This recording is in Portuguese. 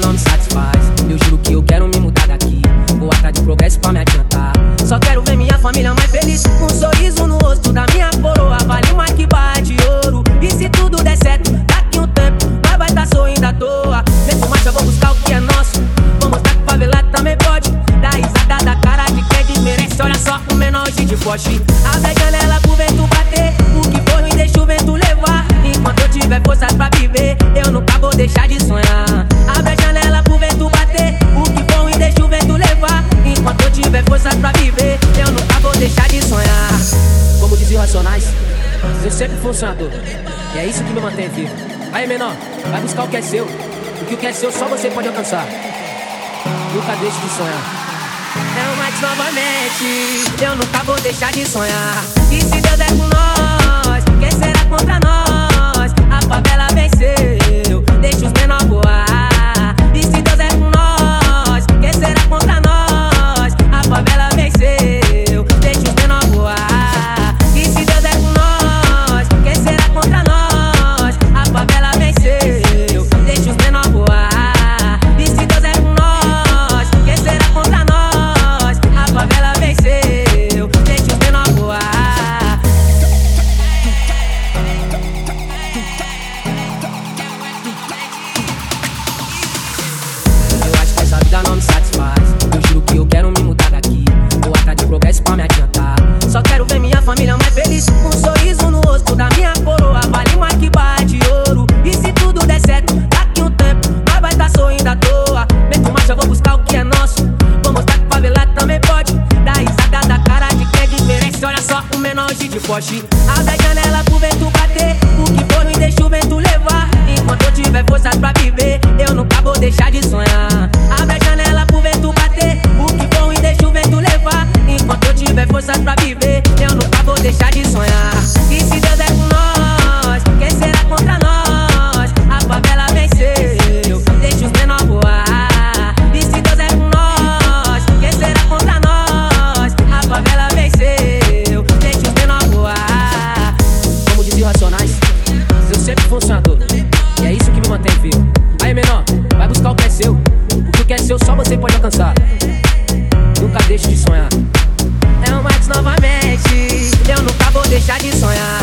não me satisfaz. Eu juro que eu quero me mudar daqui. Vou atrás de progresso pra me adiantar. Só quero ver minha família mais feliz. Com um sorriso no rosto da minha coroa. Vale mais que barra de ouro. E se tudo der certo, daqui um tempo, nós vai tá sorrindo à toa. Meto marcha, vou buscar o que é nosso. Vou mostrar que favelado também pode. Dar risada da cara de quem desmerece. Olha só, o menor de poste. Abre a janela pro vento bater. O que for ruim, deixa o vento levar. Enquanto eu tiver forças pra viver, eu nunca vou deixar de sonhador. E é isso que me mantém vivo. Aí, menor, vai buscar o que é seu. Porque o que é seu só você pode alcançar. Nunca deixe de sonhar. É o Max novamente. Eu nunca vou deixar de sonhar. E se Deus é com poste. Abre a janela pro vento bater. O que for ruim, deixa o vento levar. Enquanto eu tiver forças pra viver, eu nunca vou deixar de sonhar. Eu sempre fui um sonhador. E é isso que me mantém vivo. Aí, menor, vai buscar o que é seu. O que é seu só você pode alcançar. Nunca deixe de sonhar. É o Max novamente. Eu nunca vou deixar de sonhar.